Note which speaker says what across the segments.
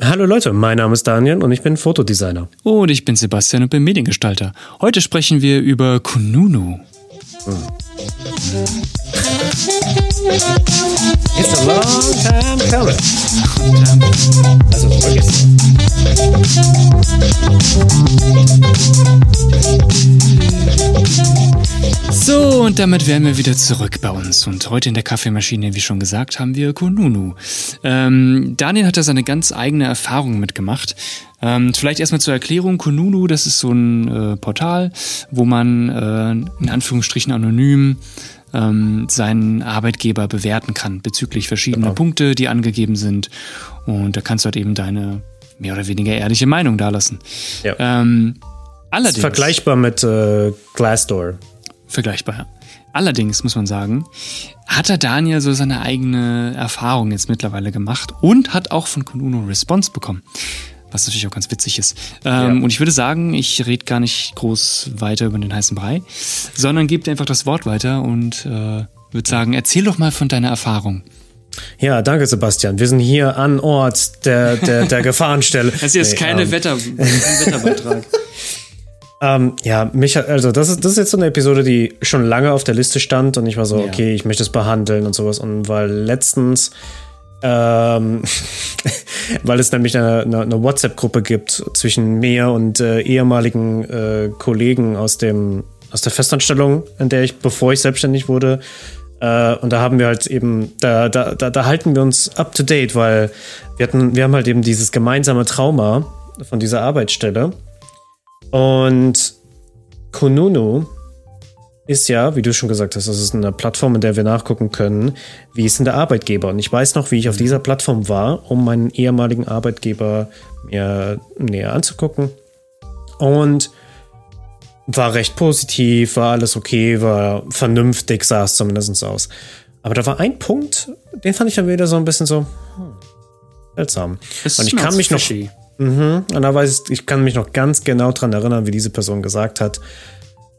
Speaker 1: Hallo Leute, mein Name ist Daniel und ich bin Fotodesigner.
Speaker 2: Und ich bin Sebastian und bin Mediengestalter. Heute sprechen wir über Kununu. Hm.
Speaker 1: It's a long time coming. Also.
Speaker 2: So, und damit wären wir wieder zurück bei uns. Und heute in der Kaffeemaschine, wie schon gesagt, haben wir Kununu. Ähm, Daniel hat da seine ganz eigene Erfahrung mitgemacht. Ähm, vielleicht erstmal zur Erklärung. Kununu, das ist so ein äh, Portal, wo man äh, in Anführungsstrichen anonym ähm, seinen Arbeitgeber bewerten kann bezüglich verschiedener genau. Punkte, die angegeben sind. Und da kannst du halt eben deine mehr oder weniger ehrliche Meinung dalassen.
Speaker 1: Ja. Ähm, allerdings. Ist vergleichbar mit äh, Glassdoor.
Speaker 2: Vergleichbar, ja. Allerdings muss man sagen, hat er Daniel so seine eigene Erfahrung jetzt mittlerweile gemacht und hat auch von Konuno Response bekommen was natürlich auch ganz witzig ist. Ähm, ja. Und ich würde sagen, ich rede gar nicht groß weiter über den heißen Brei, sondern gebe dir einfach das Wort weiter und äh, würde sagen, erzähl doch mal von deiner Erfahrung.
Speaker 1: Ja, danke Sebastian. Wir sind hier an Ort der, der, der Gefahrenstelle.
Speaker 2: Das hier ist nee, keine ähm, Wetter, kein Wetterbeitrag.
Speaker 1: ähm, ja, mich, also das ist, das ist jetzt so eine Episode, die schon lange auf der Liste stand und ich war so, ja. okay, ich möchte es behandeln und sowas. Und weil letztens ähm, weil es nämlich eine, eine, eine WhatsApp-Gruppe gibt zwischen mir und äh, ehemaligen äh, Kollegen aus dem aus der Festanstellung, in der ich, bevor ich selbstständig wurde, äh, und da haben wir halt eben, da, da, da, da halten wir uns up to date, weil wir hatten, wir haben halt eben dieses gemeinsame Trauma von dieser Arbeitsstelle. Und Kununu ist ja, wie du schon gesagt hast, das ist eine Plattform, in der wir nachgucken können, wie ist denn der Arbeitgeber. Und ich weiß noch, wie ich auf mhm. dieser Plattform war, um meinen ehemaligen Arbeitgeber mir näher anzugucken. Und war recht positiv, war alles okay, war vernünftig, sah es zumindest aus. Aber da war ein Punkt, den fand ich dann wieder so ein bisschen so hm, seltsam.
Speaker 2: und ich kann mich
Speaker 1: noch. Mh, und da weiß ich, ich kann mich noch ganz genau dran erinnern, wie diese Person gesagt hat,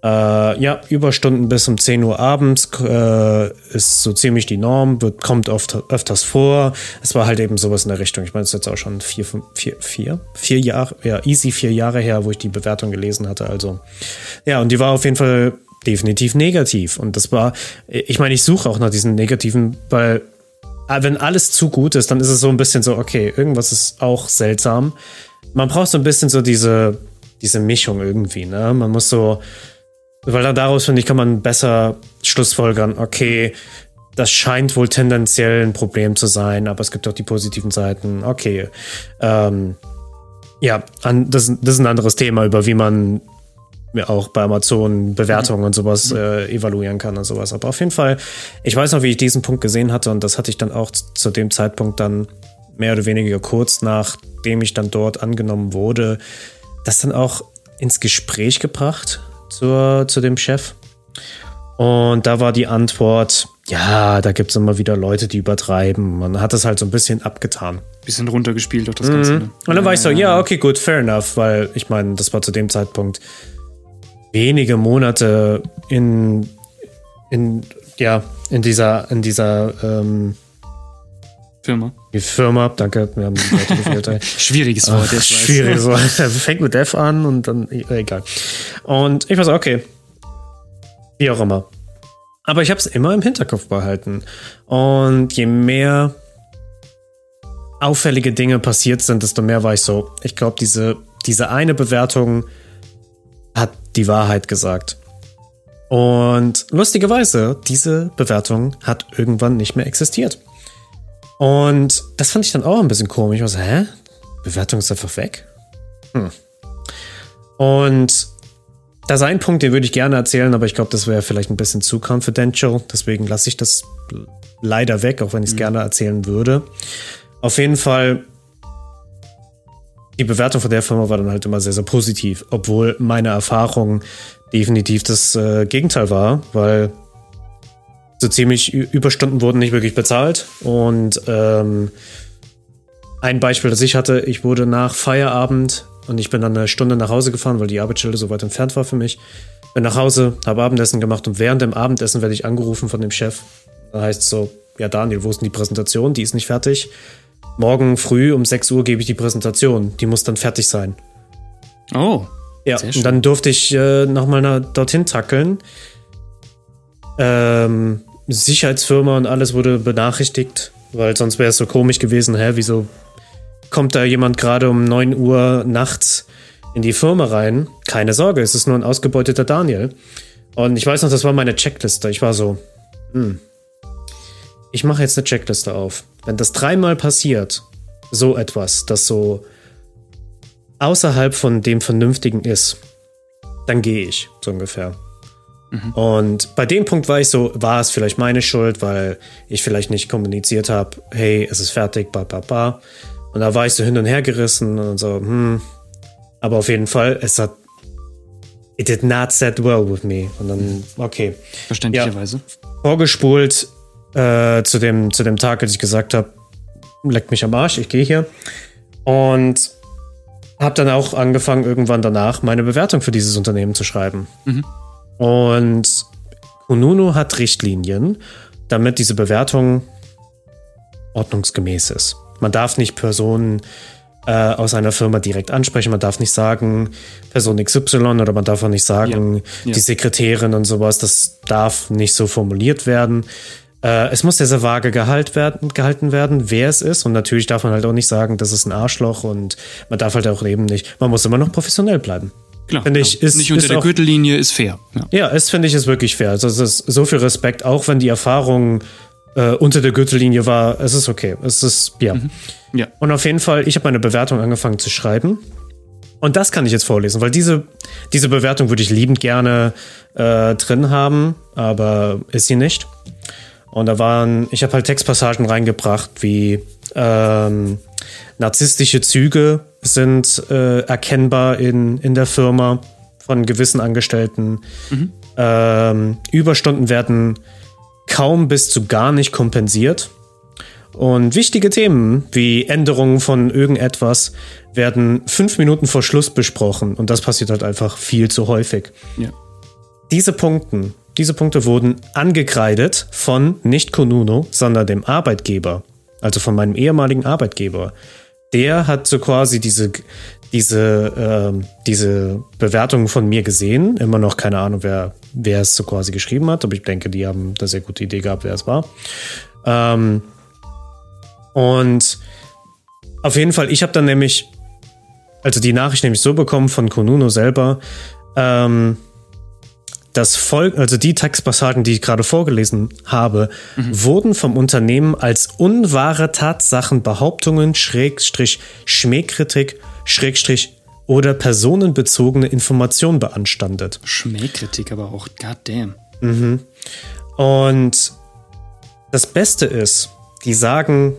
Speaker 1: äh, ja, Überstunden bis um 10 Uhr abends äh, ist so ziemlich die Norm, wird, kommt oft, öfters vor. Es war halt eben sowas in der Richtung. Ich meine, es ist jetzt auch schon vier, fünf, vier, vier, vier Jahre, ja, easy vier Jahre her, wo ich die Bewertung gelesen hatte. Also, ja, und die war auf jeden Fall definitiv negativ. Und das war, ich meine, ich suche auch nach diesen negativen, weil äh, wenn alles zu gut ist, dann ist es so ein bisschen so, okay, irgendwas ist auch seltsam. Man braucht so ein bisschen so diese, diese Mischung irgendwie, ne? Man muss so, weil dann daraus, finde ich, kann man besser schlussfolgern, okay, das scheint wohl tendenziell ein Problem zu sein, aber es gibt auch die positiven Seiten. Okay. Ähm, ja, an, das, das ist ein anderes Thema, über wie man ja, auch bei Amazon Bewertungen und sowas äh, evaluieren kann und sowas. Aber auf jeden Fall, ich weiß noch, wie ich diesen Punkt gesehen hatte und das hatte ich dann auch zu dem Zeitpunkt dann mehr oder weniger kurz nachdem ich dann dort angenommen wurde, das dann auch ins Gespräch gebracht zur, zu dem Chef. Und da war die Antwort, ja, da gibt es immer wieder Leute, die übertreiben. Man hat das halt so ein bisschen abgetan.
Speaker 2: Bisschen runtergespielt auch das Ganze. Mhm.
Speaker 1: Ne? Und dann war ich so, ja, okay, gut, fair enough, weil ich meine, das war zu dem Zeitpunkt wenige Monate in, in ja, in dieser, in dieser ähm,
Speaker 2: Firma.
Speaker 1: Die Firma, danke. Wir haben
Speaker 2: Schwieriges Wort.
Speaker 1: Ach, schwieriges Wort. Fängt mit F an und dann, egal. Und ich war so, okay. Wie auch immer. Aber ich habe es immer im Hinterkopf behalten. Und je mehr auffällige Dinge passiert sind, desto mehr war ich so, ich glaube, diese, diese eine Bewertung hat die Wahrheit gesagt. Und lustigerweise, diese Bewertung hat irgendwann nicht mehr existiert. Und das fand ich dann auch ein bisschen komisch. Ich war so, hä? Bewertung ist einfach weg? Hm. Und da ist ein Punkt, den würde ich gerne erzählen, aber ich glaube, das wäre vielleicht ein bisschen zu confidential. Deswegen lasse ich das leider weg, auch wenn ich es mhm. gerne erzählen würde. Auf jeden Fall, die Bewertung von der Firma war dann halt immer sehr, sehr positiv, obwohl meine Erfahrung definitiv das äh, Gegenteil war, weil so ziemlich Überstunden wurden nicht wirklich bezahlt. Und ähm, ein Beispiel, das ich hatte, ich wurde nach Feierabend und ich bin dann eine Stunde nach Hause gefahren, weil die Arbeitsstelle so weit entfernt war für mich. Bin nach Hause, habe Abendessen gemacht und während dem Abendessen werde ich angerufen von dem Chef. Da heißt es so, ja Daniel, wo ist denn die Präsentation? Die ist nicht fertig. morgen früh um 6 Uhr gebe ich die Präsentation. Die muss dann fertig sein.
Speaker 2: Oh.
Speaker 1: Ja, und dann durfte ich äh, nochmal dorthin tackeln. Ähm, Sicherheitsfirma und alles wurde benachrichtigt, weil sonst wäre es so komisch gewesen, hä, wieso kommt da jemand gerade um 9 Uhr nachts in die Firma rein? Keine Sorge, es ist nur ein ausgebeuteter Daniel. Und ich weiß noch, das war meine Checkliste. Ich war so, hm, ich mache jetzt eine Checkliste auf. Wenn das dreimal passiert, so etwas, das so außerhalb von dem Vernünftigen ist, dann gehe ich, so ungefähr. Mhm. Und bei dem Punkt war ich so, war es vielleicht meine Schuld, weil ich vielleicht nicht kommuniziert habe, hey, es ist fertig, ba, ba, ba. Und da war ich so hin und her gerissen und so, hm. Aber auf jeden Fall, es hat, it did not set well with me. Und dann, okay.
Speaker 2: Verständlicherweise.
Speaker 1: Ja, vorgespult äh, zu, dem, zu dem Tag, als ich gesagt habe, leckt mich am Arsch, ich gehe hier. Und habe dann auch angefangen, irgendwann danach meine Bewertung für dieses Unternehmen zu schreiben. Mhm. Und Kununu hat Richtlinien, damit diese Bewertung ordnungsgemäß ist. Man darf nicht Personen äh, aus einer Firma direkt ansprechen, man darf nicht sagen Person XY oder man darf auch nicht sagen ja. Ja. die Sekretärin und sowas. Das darf nicht so formuliert werden. Äh, es muss sehr, sehr vage gehalt werden, gehalten werden, wer es ist. Und natürlich darf man halt auch nicht sagen, das ist ein Arschloch und man darf halt auch eben nicht, man muss immer noch professionell bleiben.
Speaker 2: Klar, finde ich, ist, nicht unter ist der auch, Gürtellinie ist fair.
Speaker 1: Ja, ja es finde ich ist wirklich fair. Also es ist so viel Respekt, auch wenn die Erfahrung äh, unter der Gürtellinie war, es ist okay. Es ist, ja. Mhm. ja. Und auf jeden Fall, ich habe meine Bewertung angefangen zu schreiben. Und das kann ich jetzt vorlesen, weil diese, diese Bewertung würde ich liebend gerne äh, drin haben, aber ist sie nicht. Und da waren, ich habe halt Textpassagen reingebracht, wie ähm, narzisstische Züge sind äh, erkennbar in, in der Firma von gewissen Angestellten. Mhm. Ähm, Überstunden werden kaum bis zu gar nicht kompensiert. Und wichtige Themen wie Änderungen von irgendetwas werden fünf Minuten vor Schluss besprochen. Und das passiert halt einfach viel zu häufig. Ja. Diese Punkten diese Punkte wurden angekreidet von nicht Konuno, sondern dem Arbeitgeber, also von meinem ehemaligen Arbeitgeber. Der hat so quasi diese, diese, äh, diese Bewertung von mir gesehen. Immer noch keine Ahnung, wer, wer es so quasi geschrieben hat, aber ich denke, die haben eine sehr gute Idee gehabt, wer es war. Ähm, und auf jeden Fall, ich habe dann nämlich, also die Nachricht nämlich so bekommen von Konuno selber, ähm, das Volk, also die Textpassagen, die ich gerade vorgelesen habe, mhm. wurden vom Unternehmen als unwahre Tatsachen, Behauptungen, Schrägstrich, Schmähkritik, Schrägstrich oder personenbezogene Information beanstandet.
Speaker 2: Schmähkritik aber auch, goddamn.
Speaker 1: Mhm. Und das Beste ist, die sagen,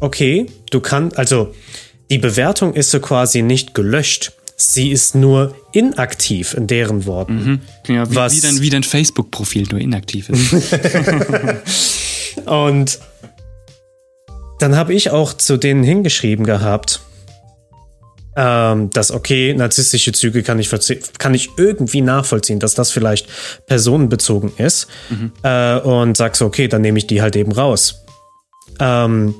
Speaker 1: okay, du kannst, also die Bewertung ist so quasi nicht gelöscht, Sie ist nur inaktiv in deren Worten. Mhm.
Speaker 2: Ja, wie, was wie dein, wie dein Facebook-Profil nur inaktiv ist.
Speaker 1: Und dann habe ich auch zu denen hingeschrieben gehabt, ähm, dass okay, narzisstische Züge kann ich, kann ich irgendwie nachvollziehen, dass das vielleicht personenbezogen ist. Mhm. Äh, und sag so, okay, dann nehme ich die halt eben raus. Ähm,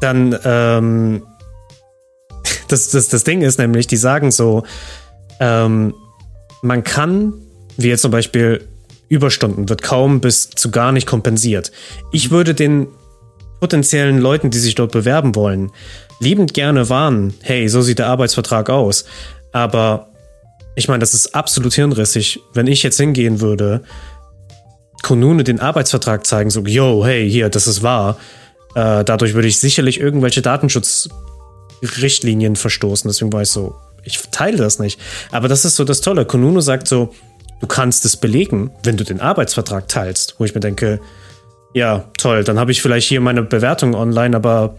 Speaker 1: dann ähm, das, das, das Ding ist nämlich, die sagen so, ähm, man kann, wie jetzt zum Beispiel Überstunden, wird kaum bis zu gar nicht kompensiert. Ich würde den potenziellen Leuten, die sich dort bewerben wollen, liebend gerne warnen, hey, so sieht der Arbeitsvertrag aus. Aber ich meine, das ist absolut hirnrissig, wenn ich jetzt hingehen würde, Konune den Arbeitsvertrag zeigen, so, yo, hey, hier, das ist wahr. Äh, dadurch würde ich sicherlich irgendwelche Datenschutz Richtlinien verstoßen. Deswegen war ich so, ich teile das nicht. Aber das ist so das Tolle. Konuno sagt so, du kannst es belegen, wenn du den Arbeitsvertrag teilst. Wo ich mir denke, ja, toll, dann habe ich vielleicht hier meine Bewertung online, aber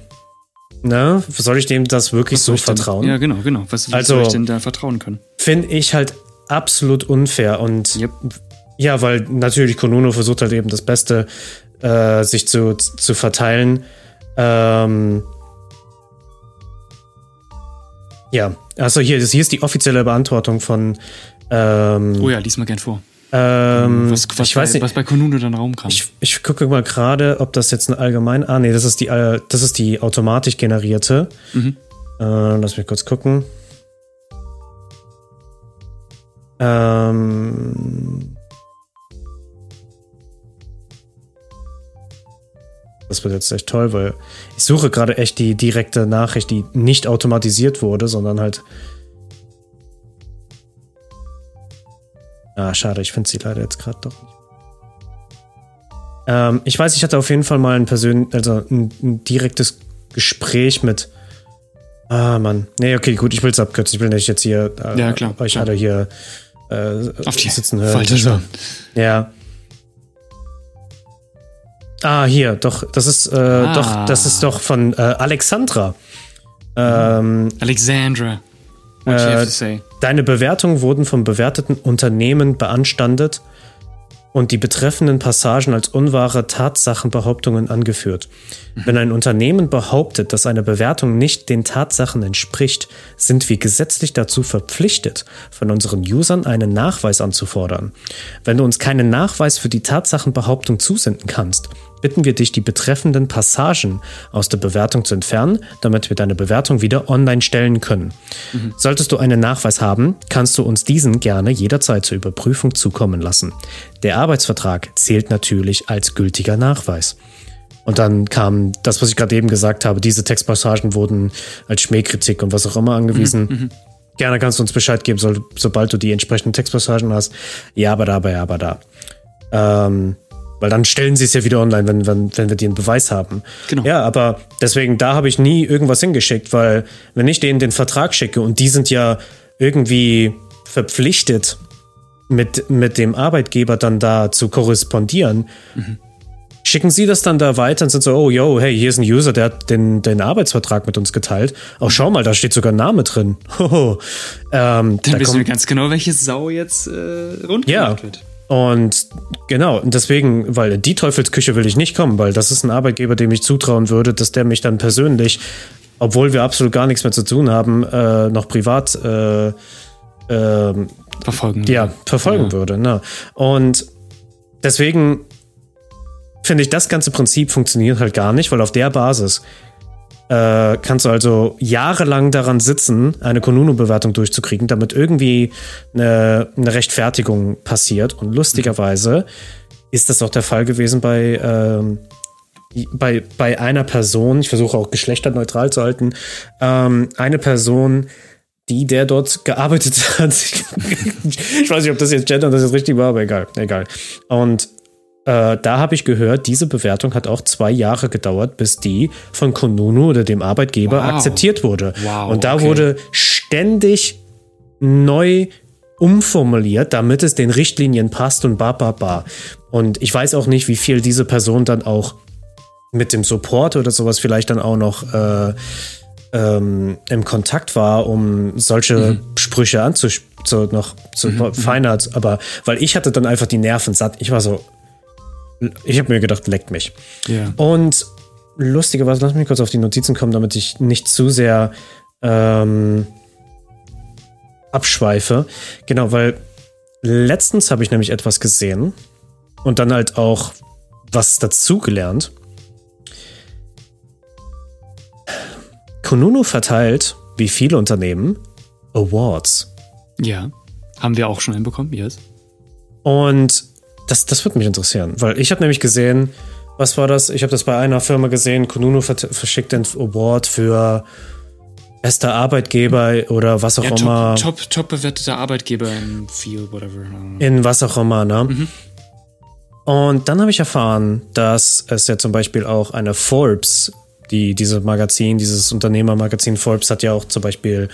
Speaker 1: ne, soll ich dem das wirklich was so vertrauen?
Speaker 2: Denn, ja, genau, genau. Was, was also, soll ich denn da vertrauen können?
Speaker 1: Finde ich halt absolut unfair und yep. ja, weil natürlich Konuno versucht halt eben das Beste äh, sich zu, zu verteilen. Ähm, ja, also hier, hier ist die offizielle Beantwortung von. Ähm,
Speaker 2: oh ja, lies mal gern vor.
Speaker 1: Ähm,
Speaker 2: was, was,
Speaker 1: ich weiß
Speaker 2: bei,
Speaker 1: nicht.
Speaker 2: was bei Konunu dann raumkam.
Speaker 1: Ich, ich gucke mal gerade, ob das jetzt ein allgemein. Ah, nee, das ist die, äh, das ist die automatisch generierte.
Speaker 2: Mhm.
Speaker 1: Äh, lass mich kurz gucken. Ähm. Das wird jetzt echt toll, weil ich suche gerade echt die direkte Nachricht, die nicht automatisiert wurde, sondern halt. Ah, schade, ich finde sie leider jetzt gerade doch nicht. Ähm, ich weiß, ich hatte auf jeden Fall mal ein persönlich, also ein, ein direktes Gespräch mit. Ah, Mann. Nee, okay, gut, ich will es abkürzen. Ich will nicht jetzt hier äh,
Speaker 2: Ja, klar,
Speaker 1: euch
Speaker 2: klar.
Speaker 1: alle hier äh,
Speaker 2: Auf die
Speaker 1: sitzen hören.
Speaker 2: Folter spannen.
Speaker 1: Ja. Ah, hier, doch, das ist, äh,
Speaker 2: Ah.
Speaker 1: doch, das ist doch von äh, Alexandra. Ähm,
Speaker 2: Alexandra. What you
Speaker 1: Äh,
Speaker 2: have to say?
Speaker 1: Deine Bewertungen wurden vom bewerteten Unternehmen beanstandet und die betreffenden Passagen als unwahre Tatsachenbehauptungen angeführt. Wenn ein Unternehmen behauptet, dass eine Bewertung nicht den Tatsachen entspricht, sind wir gesetzlich dazu verpflichtet, von unseren Usern einen Nachweis anzufordern. Wenn du uns keinen Nachweis für die Tatsachenbehauptung zusenden kannst, bitten wir dich, die betreffenden Passagen aus der Bewertung zu entfernen, damit wir deine Bewertung wieder online stellen können. Solltest du einen Nachweis haben, kannst du uns diesen gerne jederzeit zur Überprüfung zukommen lassen. Der Arbeitsvertrag zählt natürlich als gültiger Nachweis. Und dann kam das, was ich gerade eben gesagt habe, diese Textpassagen wurden als Schmähkritik und was auch immer angewiesen. Gerne kannst du uns Bescheid geben, so, sobald du die entsprechenden Textpassagen hast. Ja, aber da, aber ja, aber da. Ähm, weil dann stellen sie es ja wieder online, wenn, wenn, wenn wir den Beweis haben.
Speaker 2: Genau.
Speaker 1: Ja, aber deswegen, da habe ich nie irgendwas hingeschickt, weil wenn ich denen den Vertrag schicke und die sind ja irgendwie verpflichtet, mit, mit dem Arbeitgeber dann da zu korrespondieren, schicken sie das dann da weiter und sind so, oh, yo, hey, hier ist ein User, der hat den, den Arbeitsvertrag mit uns geteilt. Oh, schau mal, da steht sogar ein Name drin. Hoho. Ähm,
Speaker 2: Dann
Speaker 1: da
Speaker 2: wissen wir ganz genau, welche Sau jetzt äh, rund
Speaker 1: ja.
Speaker 2: wird.
Speaker 1: Und genau, deswegen, weil in die Teufelsküche will ich nicht kommen, weil das ist ein Arbeitgeber, dem ich zutrauen würde, dass der mich dann persönlich, obwohl wir absolut gar nichts mehr zu tun haben, äh, noch privat äh, ähm,
Speaker 2: Verfolgen.
Speaker 1: ja, verfolgen
Speaker 2: Ja.
Speaker 1: würde. Ne? Und deswegen finde ich, das ganze Prinzip funktioniert halt gar nicht, weil auf der Basis äh, kannst du also jahrelang daran sitzen, eine Konunu-Bewertung durchzukriegen, damit irgendwie eine, eine Rechtfertigung passiert. Und lustigerweise ist das auch der Fall gewesen bei, ähm, bei, bei einer Person, ich versuche auch geschlechterneutral zu halten, ähm, eine Person, die der dort gearbeitet hat. ich weiß nicht, ob das jetzt Gender das jetzt richtig war, aber egal, egal. Und äh, da habe ich gehört, diese Bewertung hat auch zwei Jahre gedauert, bis die von Konunu oder dem Arbeitgeber
Speaker 2: Wow.
Speaker 1: akzeptiert wurde.
Speaker 2: Wow,
Speaker 1: Und da
Speaker 2: okay.
Speaker 1: wurde ständig neu umformuliert, damit es den Richtlinien passt und ba, ba, ba. Und ich weiß auch nicht, wie viel diese Person dann auch mit dem Support oder sowas vielleicht dann auch noch äh, ähm, im Kontakt war, um solche Sprüche anzusch zu, noch zu feiner, aber weil ich hatte dann einfach die Nerven satt. Ich war so, ich habe mir gedacht, leckt mich.
Speaker 2: Ja.
Speaker 1: Und lustigerweise, lass mich kurz auf die Notizen kommen, damit ich nicht zu sehr ähm, abschweife. Genau, weil letztens habe ich nämlich etwas gesehen und dann halt auch was dazugelernt. Konunu verteilt, wie viele Unternehmen, Awards.
Speaker 2: Ja. Haben wir auch schon hinbekommen, yes.
Speaker 1: Und das, das würde mich interessieren, weil ich habe nämlich gesehen, was war das? Ich habe das bei einer Firma gesehen, Konunu vert- verschickt den Award für bester Arbeitgeber oder was auch
Speaker 2: Ja,
Speaker 1: immer.
Speaker 2: top, top, top bewerteter Arbeitgeber im Field, whatever.
Speaker 1: In was auch immer, ne? Und dann habe ich erfahren, dass es ja zum Beispiel auch eine Forbes, die diese Magazin, dieses Unternehmermagazin Forbes hat ja auch zum Beispiel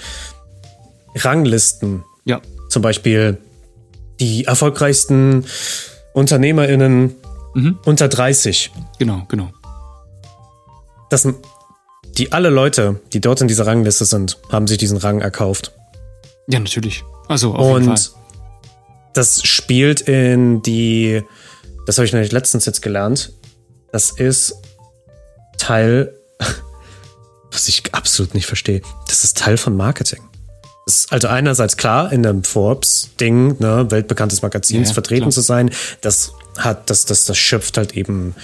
Speaker 1: Ranglisten.
Speaker 2: Ja.
Speaker 1: Zum Beispiel die erfolgreichsten UnternehmerInnen unter 30.
Speaker 2: Genau, genau.
Speaker 1: Das sind die alle Leute, die dort in dieser Rangliste sind, haben sich diesen Rang erkauft.
Speaker 2: Ja, natürlich. Also, auf jeden Fall.
Speaker 1: Und das spielt in die, das habe ich nämlich letztens jetzt gelernt, das ist Teil, was ich absolut nicht verstehe, das ist Teil von Marketing. Ist also einerseits klar, in einem Forbes-Ding, ne, weltbekanntes Magazins
Speaker 2: Ja,
Speaker 1: vertreten
Speaker 2: klar.
Speaker 1: zu sein, das hat, das, das, das schöpft halt eben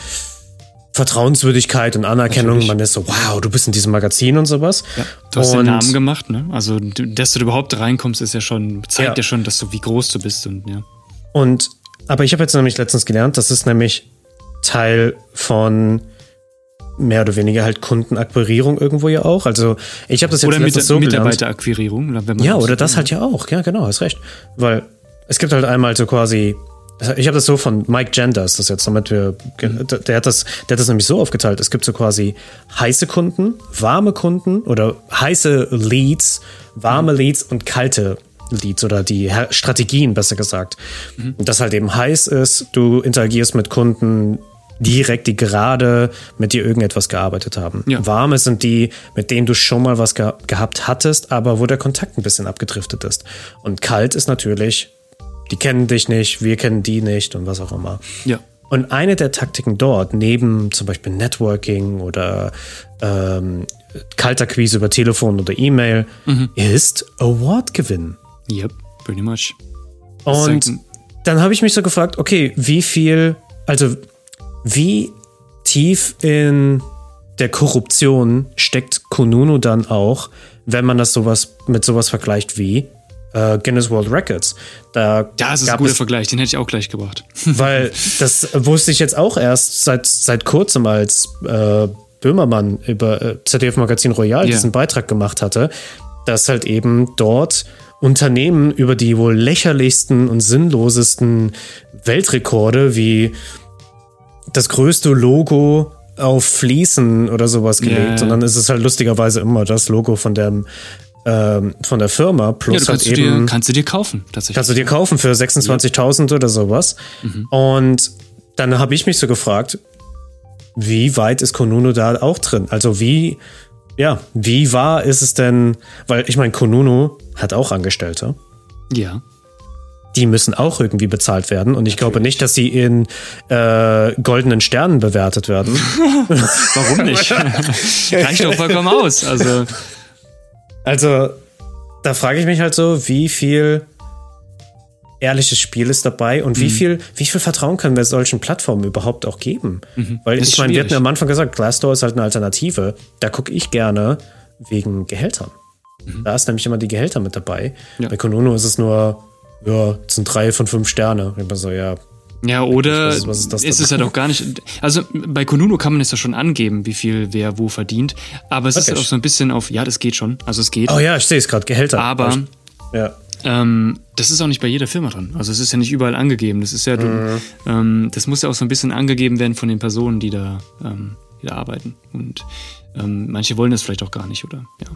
Speaker 1: Vertrauenswürdigkeit und Anerkennung.
Speaker 2: Natürlich.
Speaker 1: Man ist so, wow, du bist in diesem Magazin und sowas.
Speaker 2: Ja, du hast
Speaker 1: und,
Speaker 2: den Namen gemacht, ne? Also, dass du überhaupt reinkommst, ist ja schon, zeigt
Speaker 1: Ja.
Speaker 2: ja, schon, dass du, wie groß du bist und ja.
Speaker 1: Und, aber ich habe jetzt nämlich letztens gelernt, das ist nämlich Teil von mehr oder weniger halt Kundenakquirierung irgendwo ja auch. Also ich habe das jetzt
Speaker 2: Oder mit,
Speaker 1: so.
Speaker 2: Mitarbeiterakquirierung.
Speaker 1: Ja, oder das halt ja auch. Ja, genau, hast recht. Weil es gibt halt einmal so quasi. Ich habe das so von Mike Genders, das jetzt, damit wir. Der hat das, der hat das nämlich so aufgeteilt. Es gibt so quasi heiße Kunden, warme Kunden oder heiße Leads, warme Leads und kalte Leads oder die Strategien, besser gesagt. Und das halt eben heiß ist, du interagierst mit Kunden direkt, die gerade mit dir irgendetwas gearbeitet haben.
Speaker 2: Ja.
Speaker 1: Warme sind die, mit denen du schon mal was ge gehabt hattest, aber wo der Kontakt ein bisschen abgedriftet ist. Und kalt ist natürlich, die kennen dich nicht, wir kennen die nicht und was auch immer.
Speaker 2: Ja.
Speaker 1: Und eine der Taktiken dort, neben zum Beispiel Networking oder ähm, Kalterquise über Telefon oder E-Mail, ist Award gewinnen.
Speaker 2: Yep, pretty much.
Speaker 1: Und dann habe ich mich so gefragt, okay, wie viel, also wie tief in der Korruption steckt Kununu dann auch, wenn man das sowas mit sowas vergleicht wie äh, Guinness World Records. Da
Speaker 2: Das ist ein guter
Speaker 1: es
Speaker 2: Vergleich, den hätte ich auch gleich gebracht.
Speaker 1: weil das wusste ich jetzt auch erst seit, seit kurzem, als äh, Böhmermann über äh, ZDF Magazin Royal
Speaker 2: Ja.
Speaker 1: diesen Beitrag gemacht hatte, dass halt eben dort Unternehmen über die wohl lächerlichsten und sinnlosesten Weltrekorde wie das größte Logo auf Fliesen oder sowas gelegt,
Speaker 2: Ja.
Speaker 1: sondern es ist halt lustigerweise immer das Logo von dem ähm, von der Firma
Speaker 2: Ja,
Speaker 1: plus
Speaker 2: kannst,
Speaker 1: halt
Speaker 2: du
Speaker 1: eben
Speaker 2: dir, kannst du dir kaufen, tatsächlich.
Speaker 1: Kannst du dir kaufen für 26.000 oder sowas. Und dann habe ich mich so gefragt, wie weit ist Konunu da auch drin? Also wie, ja, wie wahr ist es denn? Weil ich meine, Konunu hat auch Angestellte.
Speaker 2: ja.
Speaker 1: Die müssen auch irgendwie bezahlt werden. Und ich glaube nicht, dass sie in äh, goldenen Sternen bewertet werden.
Speaker 2: Warum nicht? Reicht doch vollkommen aus. Also,
Speaker 1: Also, da frage ich mich halt so, wie viel ehrliches Spiel ist dabei und
Speaker 2: Mhm.
Speaker 1: wie viel, wie viel Vertrauen können wir solchen Plattformen überhaupt auch geben? Weil
Speaker 2: Mhm. Ist
Speaker 1: ich meine, wir hatten ja am Anfang gesagt, Glassdoor ist halt eine Alternative. Da gucke ich gerne wegen Gehältern. Da ist nämlich immer die Gehälter mit dabei.
Speaker 2: Mhm. Ja.
Speaker 1: Bei Konono ist es nur, ja, es sind drei von fünf Sterne. Ich bin so, ja,
Speaker 2: ja, oder
Speaker 1: Was ist- ist das
Speaker 2: ist es halt auch gar nicht. Also bei Konunu kann man es ja schon angeben, wie viel wer wo verdient. Aber es ist halt auch so ein bisschen auf, ja, das geht schon. Also es geht.
Speaker 1: oh ja, ich sehe es gerade, Gehälter.
Speaker 2: aber
Speaker 1: ja.
Speaker 2: ähm, das ist auch nicht bei jeder Firma drin. Also es ist ja nicht überall angegeben. Das ist ja,
Speaker 1: Mhm.
Speaker 2: ähm, das muss ja auch so ein bisschen angegeben werden von den Personen, die da, ähm, die da arbeiten. Und ähm, manche wollen das vielleicht auch gar nicht, oder? Ja.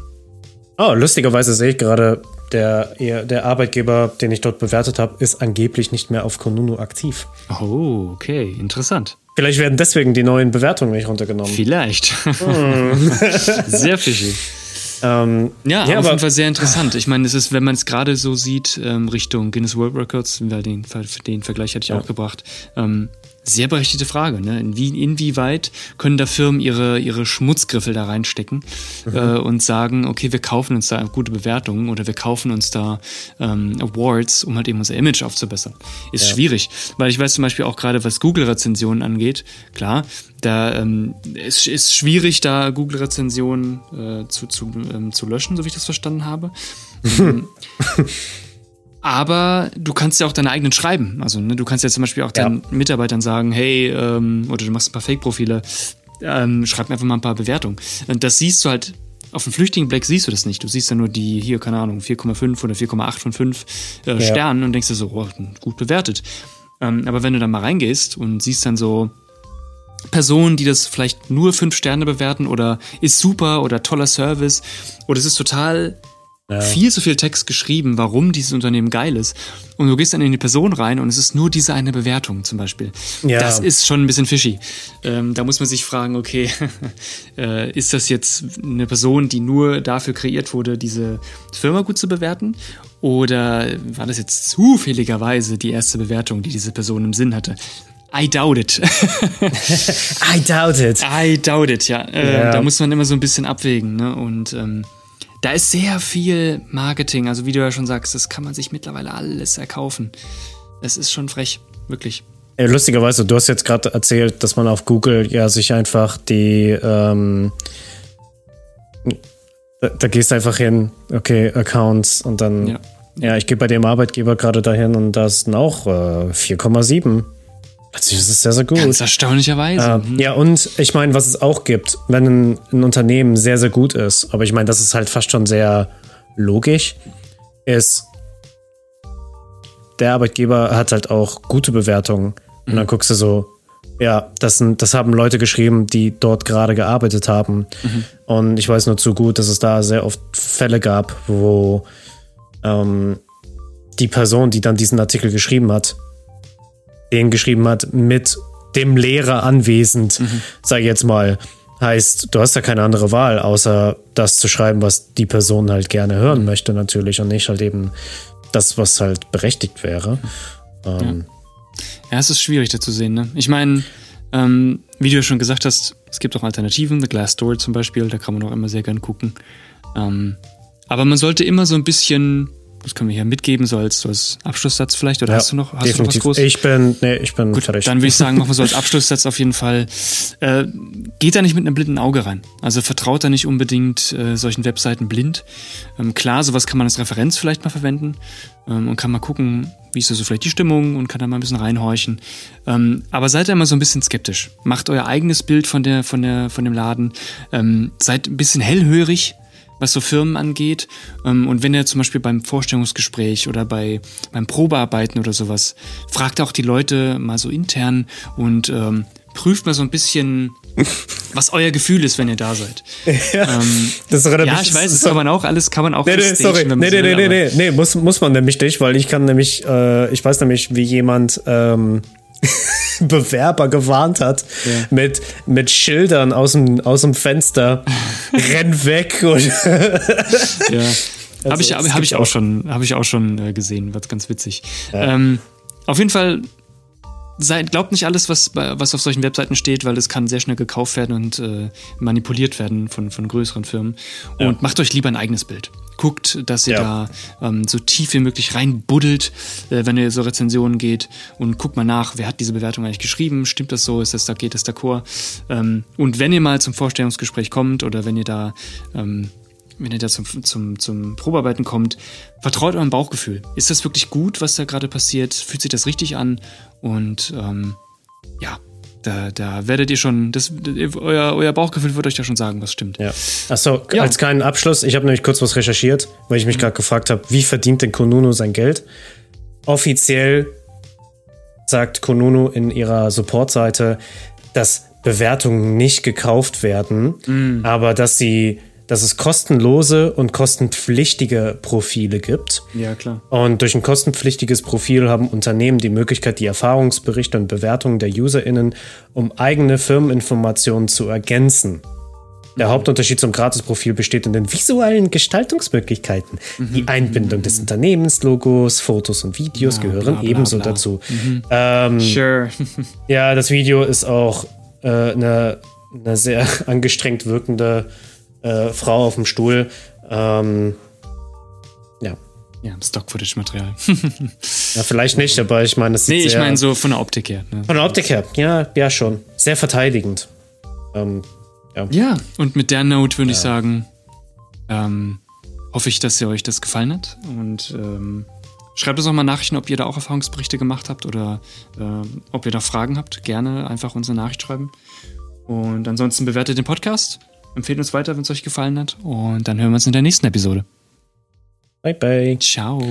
Speaker 1: Oh, lustigerweise sehe ich gerade, der, der Arbeitgeber, den ich dort bewertet habe, ist angeblich nicht mehr auf Konunu aktiv.
Speaker 2: Oh, okay, interessant.
Speaker 1: Vielleicht werden deswegen die neuen Bewertungen nicht runtergenommen.
Speaker 2: Vielleicht. Sehr fishy.
Speaker 1: Ähm,
Speaker 2: Ja,
Speaker 1: Ja,
Speaker 2: auf jeden Fall sehr interessant. Ich meine, es ist, wenn man es gerade so sieht, ähm, Richtung Guinness World Records, weil den, den Vergleich hatte ich auch gebracht, ähm, sehr berechtigte Frage. Ne? Inwie, inwieweit können da Firmen ihre, ihre Schmutzgriffel da reinstecken
Speaker 1: Mhm.
Speaker 2: äh, und sagen, okay, wir kaufen uns da gute Bewertungen oder wir kaufen uns da ähm, Awards, um halt eben unser Image aufzubessern. Ist schwierig, weil ich weiß zum Beispiel auch gerade, was Google-Rezensionen angeht, klar, da ähm, es ist schwierig, da Google-Rezensionen äh, zu, zu, ähm, zu löschen, so wie ich das verstanden habe. Aber du kannst ja auch deine eigenen schreiben. Also ne, du kannst ja zum Beispiel auch deinen Mitarbeitern sagen, hey, ähm, oder du machst ein paar Fake-Profile, ähm, schreib mir einfach mal ein paar Bewertungen. Und das siehst du halt, auf dem Flüchtlingenblick siehst du das nicht. Du siehst ja nur die, hier, keine Ahnung, 4,5 oder 4,8 von 5 äh, Sternen und denkst dir so, oh, gut bewertet. Ähm, aber wenn du dann mal reingehst und siehst dann so, Personen, die das vielleicht nur fünf Sterne bewerten oder ist super oder toller Service oder es ist total viel zu viel Text geschrieben, warum dieses Unternehmen geil ist. Und du gehst dann in die Person rein und es ist nur diese eine Bewertung zum Beispiel.
Speaker 1: Ja.
Speaker 2: Das ist schon ein bisschen fishy. Ähm, da muss man sich fragen, okay, äh, ist das jetzt eine Person, die nur dafür kreiert wurde, diese Firma gut zu bewerten? Oder war das jetzt zufälligerweise die erste Bewertung, die diese Person im Sinn hatte? I doubt it.
Speaker 1: I doubt it.
Speaker 2: I doubt it, ja. Äh,
Speaker 1: Ja.
Speaker 2: Da muss man immer so ein bisschen abwägen. Ne? Und ähm, da ist sehr viel Marketing. Also wie du ja schon sagst, das kann man sich mittlerweile alles erkaufen. Es ist schon frech, wirklich.
Speaker 1: Ja, lustigerweise, du hast jetzt gerade erzählt, dass man auf Google ja sich einfach die, ähm, da, da, gehst du einfach hin, okay, Accounts und dann, ja, ja ich gehe bei dem Arbeitgeber gerade dahin und da ist auch äh, 4,7. Plötzlich ist es sehr, sehr gut.
Speaker 2: Ganz erstaunlicherweise.
Speaker 1: Äh, mhm. Ja, und ich meine, was es auch gibt, wenn ein, ein Unternehmen sehr, sehr gut ist, aber ich meine, das ist halt fast schon sehr logisch, ist, der Arbeitgeber hat halt auch gute Bewertungen. Und dann guckst du so, ja, das, sind, das haben Leute geschrieben, die dort gerade gearbeitet haben. Mhm. Und ich weiß nur zu gut, dass es da sehr oft Fälle gab, wo ähm, die Person, die dann diesen Artikel geschrieben hat, den geschrieben hat mit dem Lehrer anwesend, mhm. sag ich jetzt mal. Heißt, du hast ja keine andere Wahl, außer das zu schreiben, was die Person halt gerne hören mhm. möchte, natürlich, und nicht halt eben das, was halt berechtigt wäre. Ähm,
Speaker 2: ja. ja, es ist schwierig da zu sehen. Ne? Ich meine, ähm, wie du ja schon gesagt hast, es gibt auch Alternativen, The Glass Story zum Beispiel, da kann man auch immer sehr gern gucken. Ähm, aber man sollte immer so ein bisschen das können wir hier mitgeben, so als, so als Abschlusssatz vielleicht. Oder ja, hast du noch, hast definitiv. du noch was Großes?
Speaker 1: Ich bin, nee, ich bin
Speaker 2: Gut, fertig. Dann würde ich sagen, machen wir so als Abschlusssatz auf jeden Fall. Äh, geht da nicht mit einem blinden Auge rein. Also vertraut da nicht unbedingt äh, solchen Webseiten blind. Ähm, klar, sowas kann man als Referenz vielleicht mal verwenden ähm, und kann mal gucken, wie ist da so vielleicht die Stimmung und kann da mal ein bisschen reinhorchen. Ähm, aber seid da immer so ein bisschen skeptisch. Macht euer eigenes Bild von der, von der, von dem Laden. Ähm, seid ein bisschen hellhörig was so Firmen angeht. Ähm, und wenn ihr zum Beispiel beim Vorstellungsgespräch oder bei, beim Probearbeiten oder sowas, fragt auch die Leute mal so intern und ähm, prüft mal so ein bisschen, was euer Gefühl ist, wenn ihr da seid. Ja, ähm, das ja ich weiß, das kann man auch alles, kann man auch
Speaker 1: nee, nee, sorry. Nee, nee, nee, nee, nee, nee, muss, muss man nämlich nicht, weil ich kann nämlich, äh, ich weiß nämlich, wie jemand ähm, Bewerber gewarnt hat ja. mit, mit Schildern aus dem, aus dem Fenster. Renn weg. Und ja.
Speaker 2: Also, habe ich, hab ich auch, auch schon, hab ich auch schon äh, gesehen, wird ganz witzig. Ja. Ähm, auf jeden Fall Seid, glaubt nicht alles, was, was auf solchen Webseiten steht, weil es kann sehr schnell gekauft werden und äh, manipuliert werden von, von größeren Firmen. Und ja. macht euch lieber ein eigenes Bild. Guckt, dass ihr ja. da ähm, so tief wie möglich reinbuddelt, äh, wenn ihr so Rezensionen geht und guckt mal nach, wer hat diese Bewertung eigentlich geschrieben, stimmt das so, ist das da, geht das d'accord? Ähm, und wenn ihr mal zum Vorstellungsgespräch kommt oder wenn ihr da ähm, wenn ihr da zum, zum, zum Probearbeiten kommt, vertraut eurem Bauchgefühl. Ist das wirklich gut, was da gerade passiert? Fühlt sich das richtig an? Und ähm, ja, da, da werdet ihr schon, das, euer, euer Bauchgefühl wird euch da schon sagen, was stimmt.
Speaker 1: Ja. Achso, ja. als kleinen Abschluss, ich habe nämlich kurz was recherchiert, weil ich mich mhm. gerade gefragt habe, wie verdient denn Konunu sein Geld? Offiziell sagt Konunu in ihrer Supportseite, dass Bewertungen nicht gekauft werden, mhm. aber dass sie dass es kostenlose und kostenpflichtige Profile gibt.
Speaker 2: Ja, klar.
Speaker 1: Und durch ein kostenpflichtiges Profil haben Unternehmen die Möglichkeit, die Erfahrungsberichte und Bewertungen der UserInnen um eigene Firmeninformationen zu ergänzen. Der mhm. Hauptunterschied zum Gratis-Profil besteht in den visuellen Gestaltungsmöglichkeiten. Mhm. Die Einbindung des Unternehmenslogos, Fotos und Videos ja, gehören bla, bla, ebenso bla. dazu. Mhm. Ähm, sure. ja, das Video ist auch äh, eine, eine sehr angestrengt wirkende äh, Frau auf dem Stuhl. Ähm, ja.
Speaker 2: Ja, Stock-Footage-Material.
Speaker 1: ja, vielleicht nicht, aber ich meine,
Speaker 2: das sieht Nee, ich meine so von der Optik her.
Speaker 1: Ne? Von der Optik her, ja, ja schon. Sehr verteidigend. Ähm,
Speaker 2: ja. ja, und mit der Note würde ja. ich sagen, ähm, hoffe ich, dass ihr euch das gefallen hat. Und ähm, schreibt uns auch mal Nachrichten, ob ihr da auch Erfahrungsberichte gemacht habt oder äh, ob ihr da Fragen habt. Gerne einfach uns eine Nachricht schreiben. Und ansonsten bewertet den Podcast. Empfehlt uns weiter, wenn es euch gefallen hat. Und dann hören wir uns in der nächsten Episode.
Speaker 1: Bye, bye.
Speaker 2: Ciao.